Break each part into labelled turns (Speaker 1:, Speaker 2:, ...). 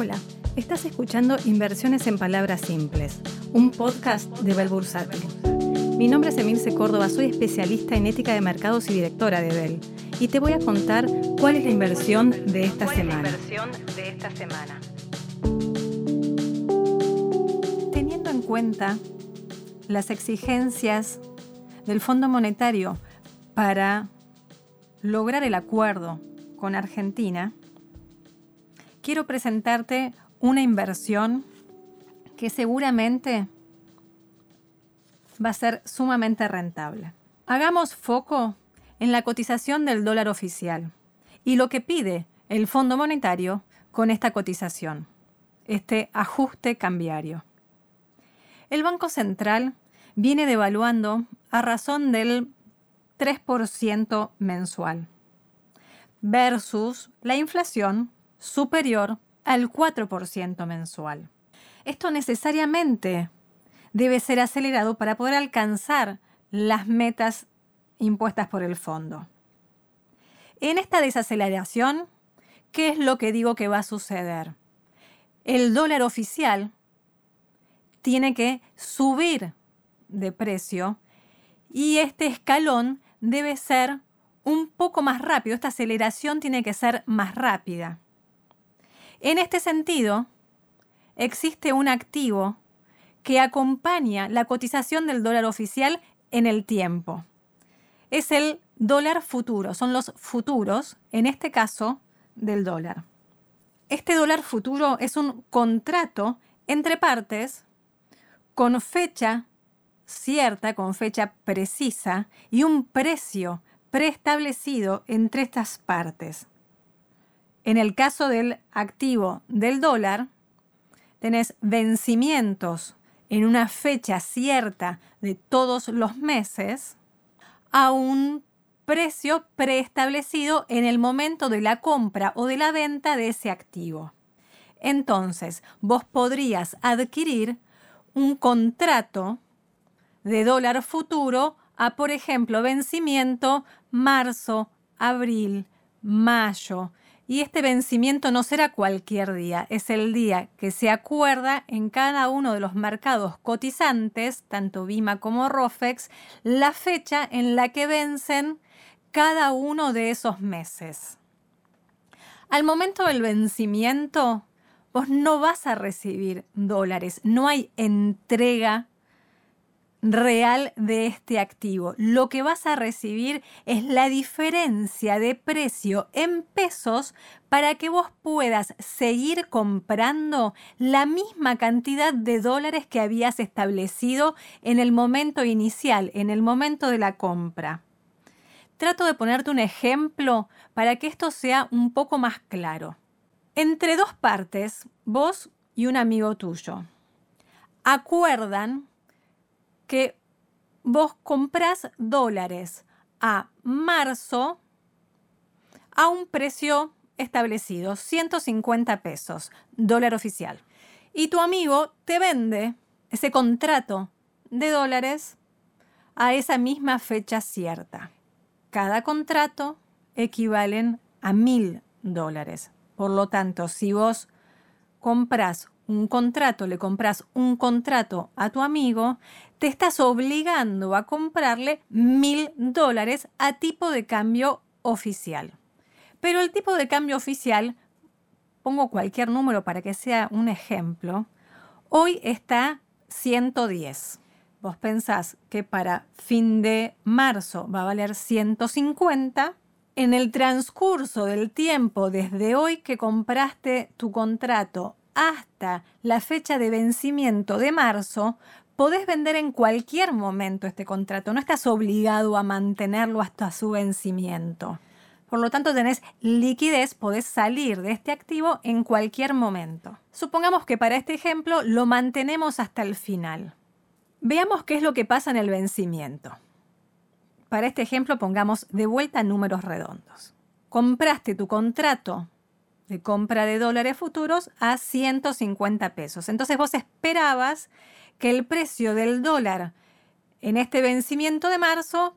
Speaker 1: Hola, estás escuchando Inversiones en Palabras Simples, un podcast de Bell Bursátil. Mi nombre es Emilce Córdoba, soy especialista en ética de mercados y directora de Bell. Y te voy a contar cuál es la inversión de esta semana.
Speaker 2: de esta semana.
Speaker 1: Teniendo en cuenta las exigencias del Fondo Monetario para lograr el acuerdo con Argentina, quiero presentarte una inversión que seguramente va a ser sumamente rentable. Hagamos foco en la cotización del dólar oficial y lo que pide el Fondo Monetario con esta cotización, este ajuste cambiario. El Banco Central viene devaluando a razón del 3% mensual versus la inflación superior al 4% mensual. Esto necesariamente debe ser acelerado para poder alcanzar las metas impuestas por el fondo. En esta desaceleración, ¿qué es lo que digo que va a suceder? El dólar oficial tiene que subir de precio y este escalón debe ser un poco más rápido, esta aceleración tiene que ser más rápida. En este sentido, existe un activo que acompaña la cotización del dólar oficial en el tiempo. Es el dólar futuro, son los futuros, en este caso, del dólar. Este dólar futuro es un contrato entre partes con fecha cierta, con fecha precisa y un precio preestablecido entre estas partes. En el caso del activo del dólar, tenés vencimientos en una fecha cierta de todos los meses a un precio preestablecido en el momento de la compra o de la venta de ese activo. Entonces, vos podrías adquirir un contrato de dólar futuro a, por ejemplo, vencimiento marzo, abril, mayo. Y este vencimiento no será cualquier día, es el día que se acuerda en cada uno de los mercados cotizantes, tanto Bima como Rofex, la fecha en la que vencen cada uno de esos meses. Al momento del vencimiento, vos no vas a recibir dólares, no hay entrega real de este activo. Lo que vas a recibir es la diferencia de precio en pesos para que vos puedas seguir comprando la misma cantidad de dólares que habías establecido en el momento inicial, en el momento de la compra. Trato de ponerte un ejemplo para que esto sea un poco más claro. Entre dos partes, vos y un amigo tuyo, acuerdan que vos comprás dólares a marzo a un precio establecido, 150 pesos, dólar oficial. Y tu amigo te vende ese contrato de dólares a esa misma fecha cierta. Cada contrato equivalen a mil dólares. Por lo tanto, si vos compras un contrato, le compras un contrato a tu amigo, te estás obligando a comprarle mil dólares a tipo de cambio oficial. Pero el tipo de cambio oficial, pongo cualquier número para que sea un ejemplo, hoy está 110. Vos pensás que para fin de marzo va a valer 150. En el transcurso del tiempo, desde hoy que compraste tu contrato hasta la fecha de vencimiento de marzo, podés vender en cualquier momento este contrato, no estás obligado a mantenerlo hasta su vencimiento. Por lo tanto, tenés liquidez, podés salir de este activo en cualquier momento. Supongamos que para este ejemplo lo mantenemos hasta el final. Veamos qué es lo que pasa en el vencimiento. Para este ejemplo pongamos de vuelta números redondos. Compraste tu contrato de compra de dólares futuros a 150 pesos. Entonces vos esperabas que el precio del dólar en este vencimiento de marzo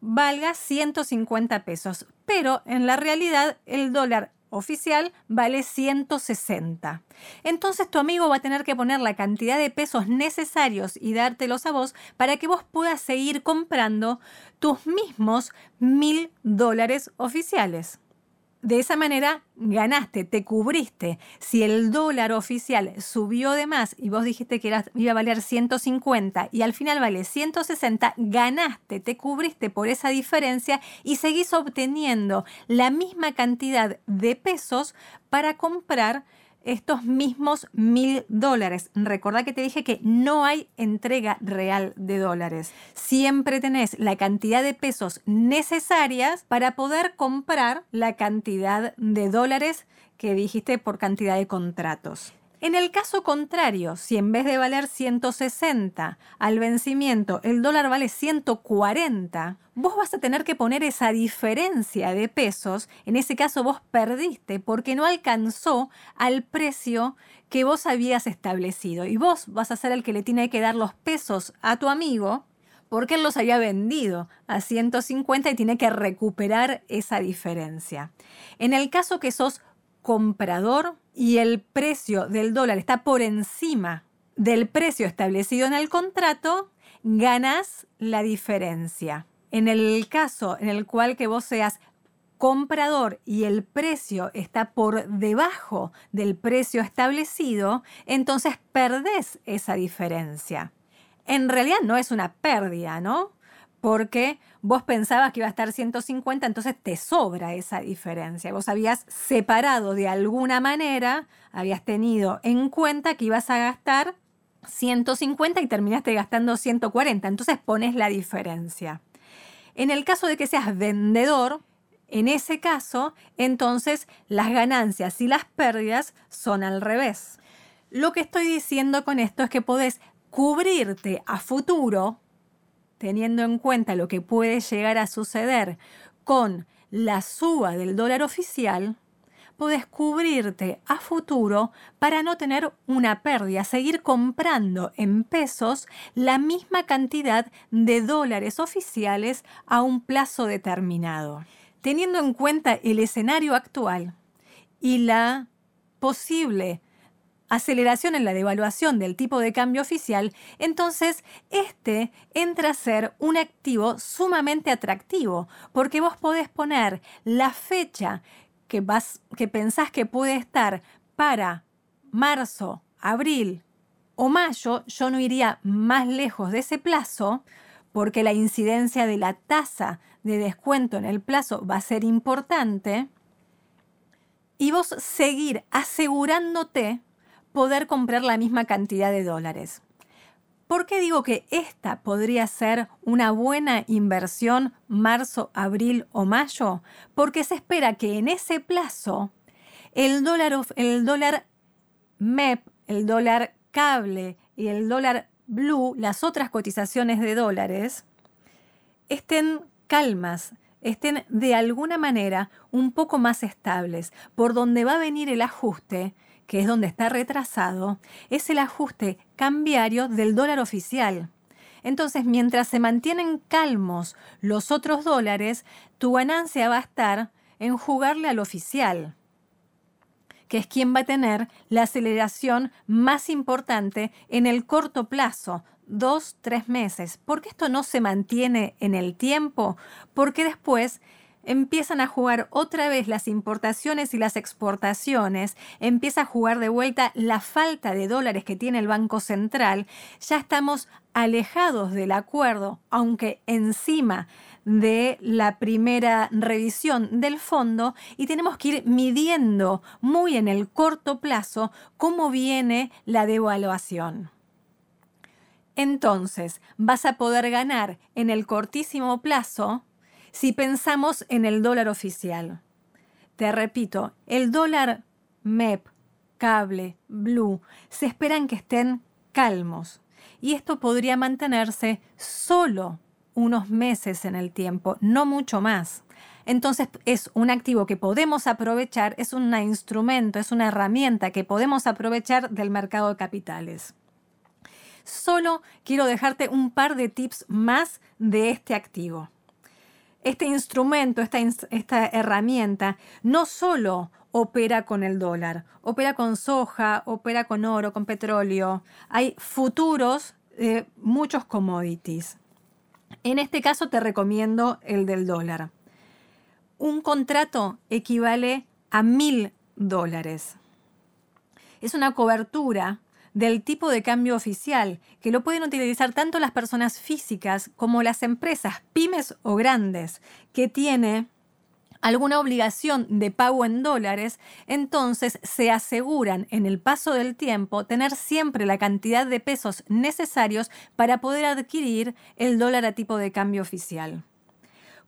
Speaker 1: valga 150 pesos, pero en la realidad el dólar oficial vale 160. Entonces tu amigo va a tener que poner la cantidad de pesos necesarios y dártelos a vos para que vos puedas seguir comprando tus mismos mil dólares oficiales. De esa manera ganaste, te cubriste. Si el dólar oficial subió de más y vos dijiste que iba a valer 150 y al final vale 160, ganaste, te cubriste por esa diferencia y seguís obteniendo la misma cantidad de pesos para comprar estos mismos mil dólares. Recordá que te dije que no hay entrega real de dólares. Siempre tenés la cantidad de pesos necesarias para poder comprar la cantidad de dólares que dijiste por cantidad de contratos. En el caso contrario, si en vez de valer 160 al vencimiento el dólar vale 140, vos vas a tener que poner esa diferencia de pesos. En ese caso vos perdiste porque no alcanzó al precio que vos habías establecido. Y vos vas a ser el que le tiene que dar los pesos a tu amigo porque él los había vendido a 150 y tiene que recuperar esa diferencia. En el caso que sos comprador y el precio del dólar está por encima del precio establecido en el contrato, ganas la diferencia. En el caso en el cual que vos seas comprador y el precio está por debajo del precio establecido, entonces perdés esa diferencia. En realidad no es una pérdida, ¿no? Porque vos pensabas que iba a estar 150, entonces te sobra esa diferencia. Vos habías separado de alguna manera, habías tenido en cuenta que ibas a gastar 150 y terminaste gastando 140, entonces pones la diferencia. En el caso de que seas vendedor, en ese caso, entonces las ganancias y las pérdidas son al revés. Lo que estoy diciendo con esto es que podés cubrirte a futuro teniendo en cuenta lo que puede llegar a suceder con la suba del dólar oficial, puedes cubrirte a futuro para no tener una pérdida, seguir comprando en pesos la misma cantidad de dólares oficiales a un plazo determinado. Teniendo en cuenta el escenario actual y la posible aceleración en la devaluación del tipo de cambio oficial, entonces este entra a ser un activo sumamente atractivo, porque vos podés poner la fecha que, vas, que pensás que puede estar para marzo, abril o mayo, yo no iría más lejos de ese plazo, porque la incidencia de la tasa de descuento en el plazo va a ser importante, y vos seguir asegurándote poder comprar la misma cantidad de dólares. ¿Por qué digo que esta podría ser una buena inversión marzo, abril o mayo? Porque se espera que en ese plazo el dólar, el dólar MEP, el dólar cable y el dólar blue, las otras cotizaciones de dólares, estén calmas, estén de alguna manera un poco más estables, por donde va a venir el ajuste que es donde está retrasado, es el ajuste cambiario del dólar oficial. Entonces, mientras se mantienen calmos los otros dólares, tu ganancia va a estar en jugarle al oficial, que es quien va a tener la aceleración más importante en el corto plazo, dos, tres meses. ¿Por qué esto no se mantiene en el tiempo? Porque después empiezan a jugar otra vez las importaciones y las exportaciones, empieza a jugar de vuelta la falta de dólares que tiene el Banco Central, ya estamos alejados del acuerdo, aunque encima de la primera revisión del fondo y tenemos que ir midiendo muy en el corto plazo cómo viene la devaluación. Entonces, vas a poder ganar en el cortísimo plazo si pensamos en el dólar oficial. Te repito, el dólar MEP, cable, blue, se esperan que estén calmos. Y esto podría mantenerse solo unos meses en el tiempo, no mucho más. Entonces es un activo que podemos aprovechar, es un instrumento, es una herramienta que podemos aprovechar del mercado de capitales. Solo quiero dejarte un par de tips más de este activo este instrumento, esta, herramienta, no solo opera con el dólar. Opera con soja, opera con oro, con petróleo. Hay futuros de muchos commodities. En este caso te recomiendo el del dólar. Un contrato equivale a mil dólares. Es una cobertura del tipo de cambio oficial, que lo pueden utilizar tanto las personas físicas como las empresas, pymes o grandes, que tiene alguna obligación de pago en dólares, entonces se aseguran en el paso del tiempo tener siempre la cantidad de pesos necesarios para poder adquirir el dólar a tipo de cambio oficial.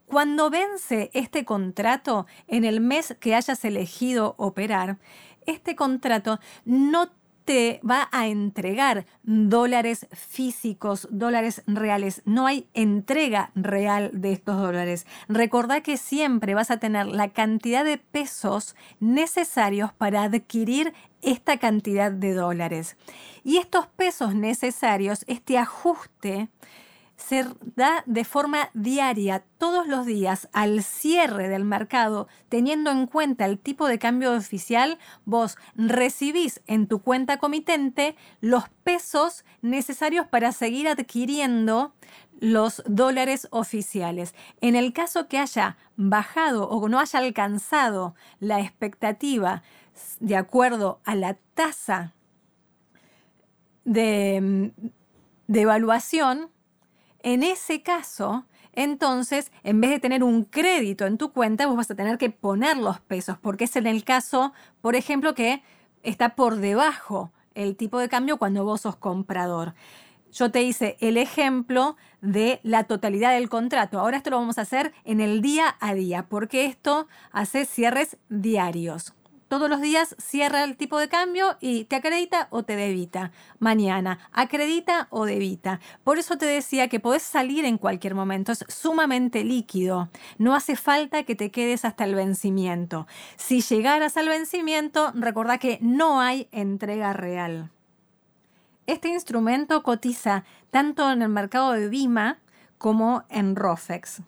Speaker 1: Cuando vence este contrato en el mes que hayas elegido operar, este contrato no te va a entregar dólares físicos, dólares reales. No hay entrega real de estos dólares. Recordá que siempre vas a tener la cantidad de pesos necesarios para adquirir esta cantidad de dólares. Y estos pesos necesarios, este ajuste, se da de forma diaria, todos los días, al cierre del mercado, teniendo en cuenta el tipo de cambio oficial, vos recibís en tu cuenta comitente los pesos necesarios para seguir adquiriendo los dólares oficiales. En el caso que haya bajado o no haya alcanzado la expectativa de acuerdo a la tasa de, de evaluación, en ese caso, entonces, en vez de tener un crédito en tu cuenta, vos vas a tener que poner los pesos, porque es en el caso, por ejemplo, que está por debajo el tipo de cambio cuando vos sos comprador. Yo te hice el ejemplo de la totalidad del contrato. Ahora esto lo vamos a hacer en el día a día, porque esto hace cierres diarios todos los días cierra el tipo de cambio y te acredita o te debita. Mañana, acredita o debita. Por eso te decía que podés salir en cualquier momento, es sumamente líquido. No hace falta que te quedes hasta el vencimiento. Si llegaras al vencimiento, recordá que no hay entrega real. Este instrumento cotiza tanto en el mercado de Bima como en Rofex.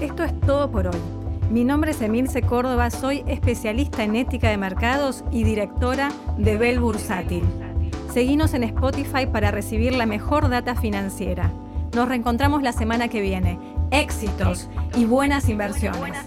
Speaker 1: Esto es todo por hoy. Mi nombre es Emilce Córdoba, soy especialista en ética de mercados y directora de Bell Bursátil. Seguinos en Spotify para recibir la mejor data financiera. Nos reencontramos la semana que viene. Éxitos y buenas inversiones.